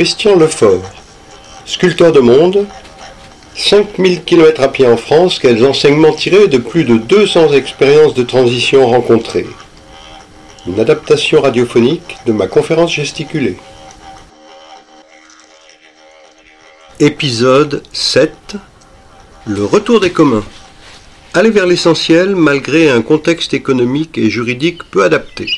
Christian Lefort, sculpteur de monde, 5000 km à pied en France, quels enseignements tirés de plus de 200 expériences de transition rencontrées? Une adaptation radiophonique de ma conférence gesticulée. Épisode 7 Le retour des communs. Aller vers l'essentiel malgré un contexte économique et juridique peu adapté.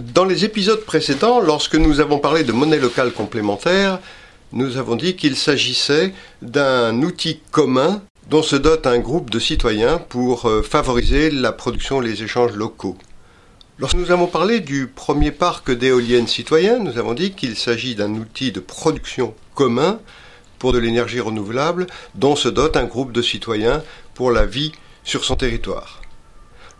Dans les épisodes précédents, lorsque nous avons parlé de monnaie locale complémentaire, nous avons dit qu'il s'agissait d'un outil commun dont se dote un groupe de citoyens pour euh, favoriser la production et les échanges locaux. Lorsque nous avons parlé du premier parc d'éoliennes citoyennes, nous avons dit qu'il s'agit d'un outil de production commun pour de l'énergie renouvelable dont se dote un groupe de citoyens pour la vie sur son territoire.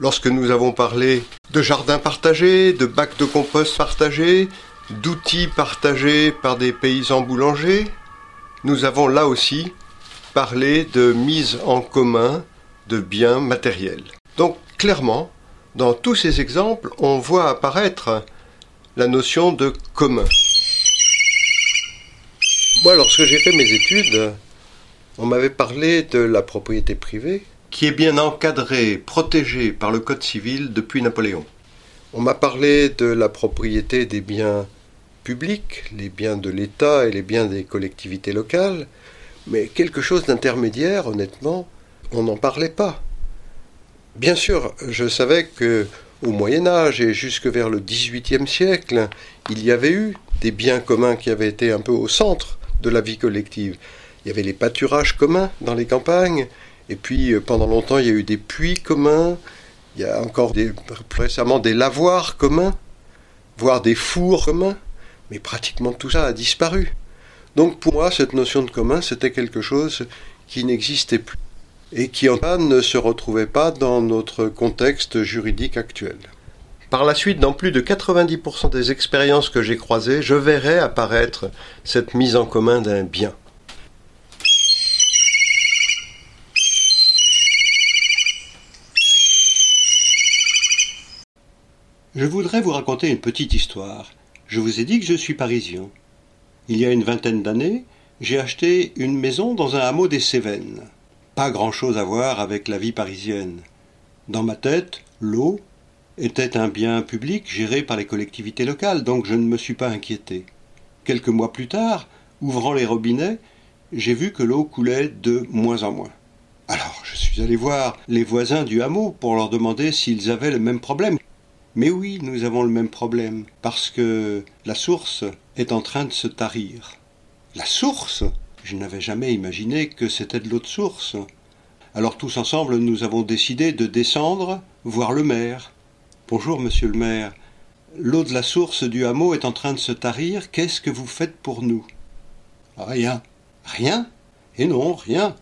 Lorsque nous avons parlé de jardins partagés, de bacs de compost partagés, d'outils partagés par des paysans boulangers, nous avons là aussi parlé de mise en commun de biens matériels. Donc clairement, dans tous ces exemples, on voit apparaître la notion de commun. Moi, lorsque j'ai fait mes études, on m'avait parlé de la propriété privée, qui est bien encadrée, protégée par le Code civil depuis Napoléon. On m'a parlé de la propriété des biens publics, les biens de l'État et les biens des collectivités locales, mais quelque chose d'intermédiaire, honnêtement, on n'en parlait pas. Bien sûr, je savais que au Moyen Âge et jusque vers le XVIIIe siècle, il y avait eu des biens communs qui avaient été un peu au centre de la vie collective. Il y avait les pâturages communs dans les campagnes, et puis euh, pendant longtemps il y a eu des puits communs, il y a encore des, récemment des lavoirs communs, voire des fours communs, mais pratiquement tout ça a disparu. Donc pour moi, cette notion de commun, c'était quelque chose qui n'existait plus et qui en fait ne se retrouvait pas dans notre contexte juridique actuel. Par la suite, dans plus de 90% des expériences que j'ai croisées, je verrai apparaître cette mise en commun d'un bien. Je voudrais vous raconter une petite histoire. Je vous ai dit que je suis parisien. Il y a une vingtaine d'années, j'ai acheté une maison dans un hameau des Cévennes. Pas grand-chose à voir avec la vie parisienne. Dans ma tête, l'eau était un bien public géré par les collectivités locales, donc je ne me suis pas inquiété. Quelques mois plus tard, ouvrant les robinets, j'ai vu que l'eau coulait de moins en moins. Alors je suis allé voir les voisins du hameau pour leur demander s'ils avaient le même problème. Mais oui, nous avons le même problème, parce que la source est en train de se tarir. La source? Je n'avais jamais imaginé que c'était de l'eau de source. Alors tous ensemble, nous avons décidé de descendre voir le maire. Bonjour, monsieur le maire. L'eau de la source du hameau est en train de se tarir. Qu'est-ce que vous faites pour nous? Rien. Rien? Et non, rien.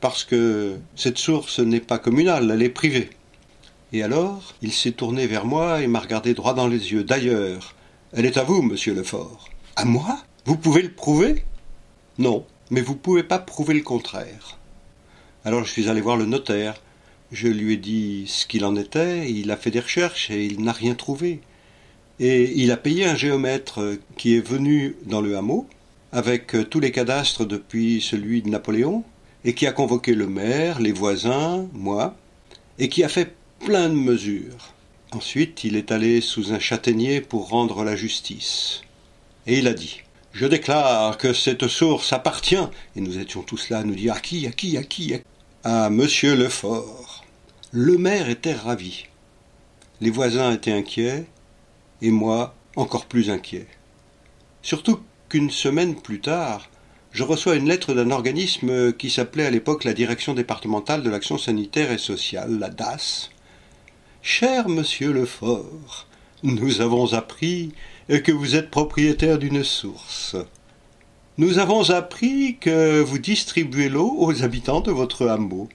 Parce que cette source n'est pas communale, elle est privée. Et alors, il s'est tourné vers moi et m'a regardé droit dans les yeux. D'ailleurs, elle est à vous, monsieur Lefort. À moi? Vous pouvez le prouver? Non, mais vous ne pouvez pas prouver le contraire. Alors je suis allé voir le notaire. Je lui ai dit ce qu'il en était, il a fait des recherches et il n'a rien trouvé. Et il a payé un géomètre qui est venu dans le hameau, avec tous les cadastres depuis celui de Napoléon, et qui a convoqué le maire, les voisins, moi, et qui a fait plein de mesures. Ensuite, il est allé sous un châtaignier pour rendre la justice. Et il a dit Je déclare que cette source appartient. Et nous étions tous là à nous dire À qui À qui À qui À monsieur Lefort. Le maire était ravi. Les voisins étaient inquiets, et moi encore plus inquiet. Surtout qu'une semaine plus tard, je reçois une lettre d'un organisme qui s'appelait à l'époque la Direction départementale de l'action sanitaire et sociale, la DAS, Cher monsieur Lefort, nous avons appris que vous êtes propriétaire d'une source. Nous avons appris que vous distribuez l'eau aux habitants de votre hameau.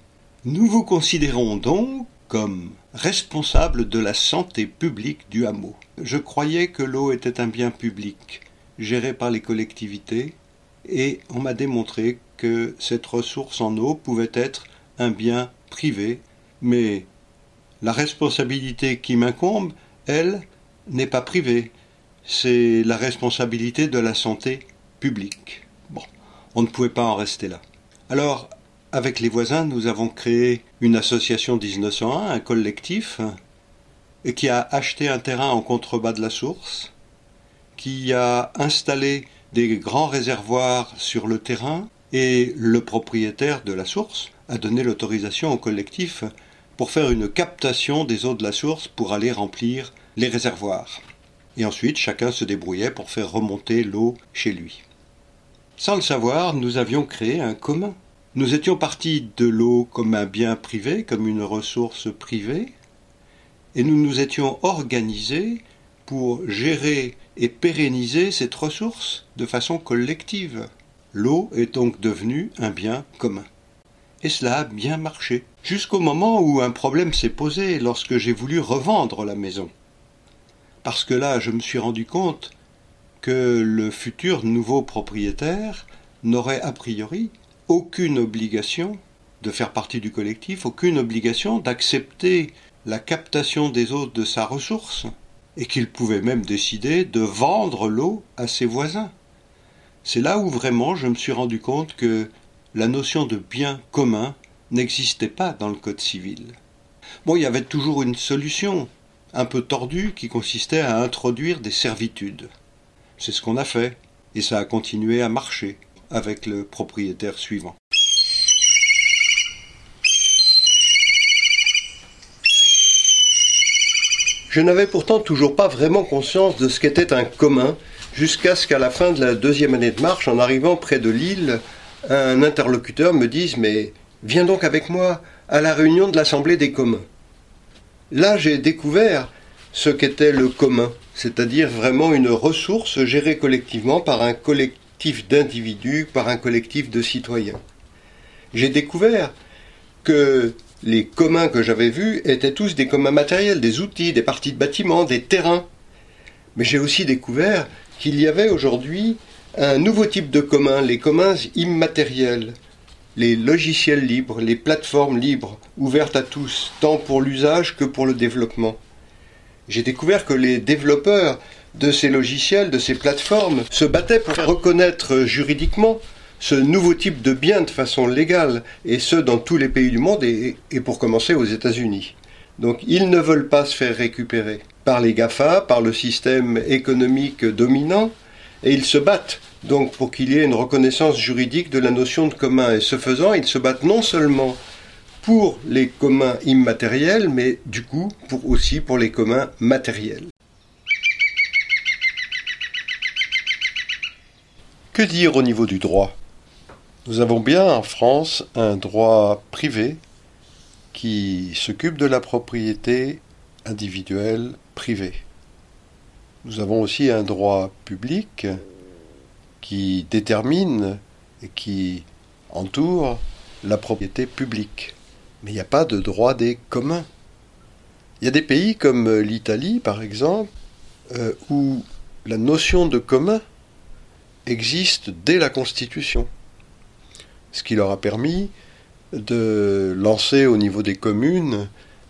Nous vous considérons donc comme responsable de la santé publique du hameau. Je croyais que l'eau était un bien public, géré par les collectivités, et on m'a démontré que cette ressource en eau pouvait être un bien privé Mais la responsabilité qui m'incombe, elle, n'est pas privée. C'est la responsabilité de la santé publique. Bon, on ne pouvait pas en rester là. Alors, avec les voisins, nous avons créé une association 1901, un collectif, qui a acheté un terrain en contrebas de la source, qui a installé des grands réservoirs sur le terrain, et le propriétaire de la source a donné l'autorisation au collectif pour faire une captation des eaux de la source pour aller remplir les réservoirs. Et ensuite, chacun se débrouillait pour faire remonter l'eau chez lui. Sans le savoir, nous avions créé un commun. Nous étions partis de l'eau comme un bien privé, comme une ressource privée, et nous nous étions organisés pour gérer et pérenniser cette ressource de façon collective. L'eau est donc devenue un bien commun. Et cela a bien marché, jusqu'au moment où un problème s'est posé lorsque j'ai voulu revendre la maison. Parce que là, je me suis rendu compte que le futur nouveau propriétaire n'aurait a priori aucune obligation de faire partie du collectif, aucune obligation d'accepter la captation des eaux de sa ressource, et qu'il pouvait même décider de vendre l'eau à ses voisins. C'est là où vraiment je me suis rendu compte que la notion de bien commun n'existait pas dans le Code civil. Bon, il y avait toujours une solution, un peu tordue, qui consistait à introduire des servitudes. C'est ce qu'on a fait, et ça a continué à marcher avec le propriétaire suivant. Je n'avais pourtant toujours pas vraiment conscience de ce qu'était un commun, jusqu'à ce qu'à la fin de la deuxième année de marche, en arrivant près de l'île, un interlocuteur me dise Mais viens donc avec moi à la réunion de l'Assemblée des communs. Là, j'ai découvert ce qu'était le commun, c'est-à-dire vraiment une ressource gérée collectivement par un collectif d'individus, par un collectif de citoyens. J'ai découvert que les communs que j'avais vus étaient tous des communs matériels, des outils, des parties de bâtiments, des terrains. Mais j'ai aussi découvert qu'il y avait aujourd'hui un nouveau type de commun, les communs immatériels, les logiciels libres, les plateformes libres, ouvertes à tous, tant pour l'usage que pour le développement. J'ai découvert que les développeurs de ces logiciels, de ces plateformes, se battaient pour reconnaître juridiquement ce nouveau type de bien de façon légale, et ce dans tous les pays du monde, et, et pour commencer aux États-Unis. Donc ils ne veulent pas se faire récupérer par les GAFA, par le système économique dominant, et ils se battent donc pour qu'il y ait une reconnaissance juridique de la notion de commun. Et ce faisant, ils se battent non seulement pour les communs immatériels, mais du coup aussi pour les communs matériels. Que dire au niveau du droit? Nous avons bien en France un droit privé qui s'occupe de la propriété individuelle privée. Nous avons aussi un droit public qui détermine et qui entoure la propriété publique. Mais il n'y a pas de droit des communs. Il y a des pays comme l'Italie, par exemple, euh, où la notion de commun existe dès la Constitution, ce qui leur a permis de lancer au niveau des communes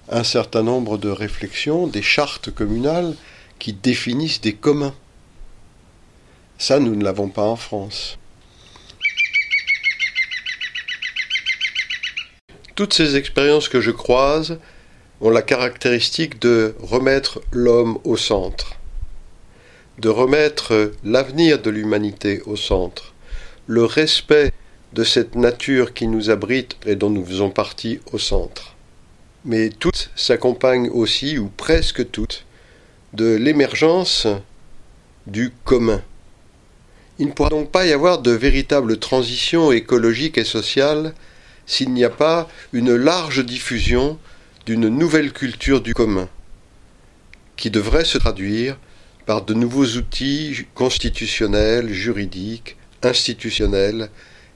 un certain nombre de réflexions, des chartes communales qui définissent des communs. Ça, nous ne l'avons pas en France. Toutes ces expériences que je croise ont la caractéristique de remettre l'homme au centre, de remettre l'avenir de l'humanité au centre, le respect de cette nature qui nous abrite et dont nous faisons partie au centre. Mais toutes s'accompagnent aussi, ou presque toutes, de l'émergence du commun. Il ne pourra donc pas y avoir de véritable transition écologique et sociale s'il n'y a pas une large diffusion d'une nouvelle culture du commun, qui devrait se traduire par de nouveaux outils constitutionnels, juridiques, institutionnels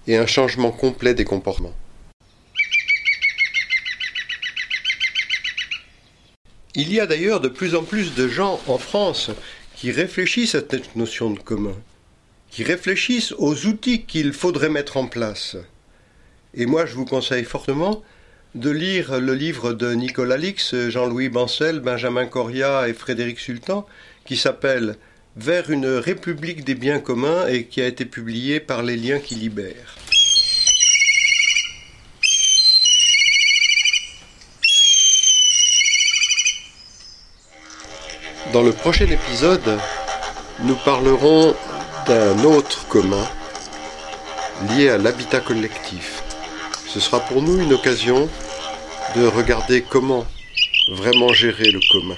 et un changement complet des comportements. Il y a d'ailleurs de plus en plus de gens en France qui réfléchissent à cette notion de commun qui réfléchissent aux outils qu'il faudrait mettre en place. Et moi, je vous conseille fortement de lire le livre de Nicolas Lix, Jean-Louis Bancel, Benjamin Coria et Frédéric Sultan, qui s'appelle Vers une république des biens communs et qui a été publié par Les Liens qui libèrent. Dans le prochain épisode, nous parlerons d'un autre commun lié à l'habitat collectif. Ce sera pour nous une occasion de regarder comment vraiment gérer le commun.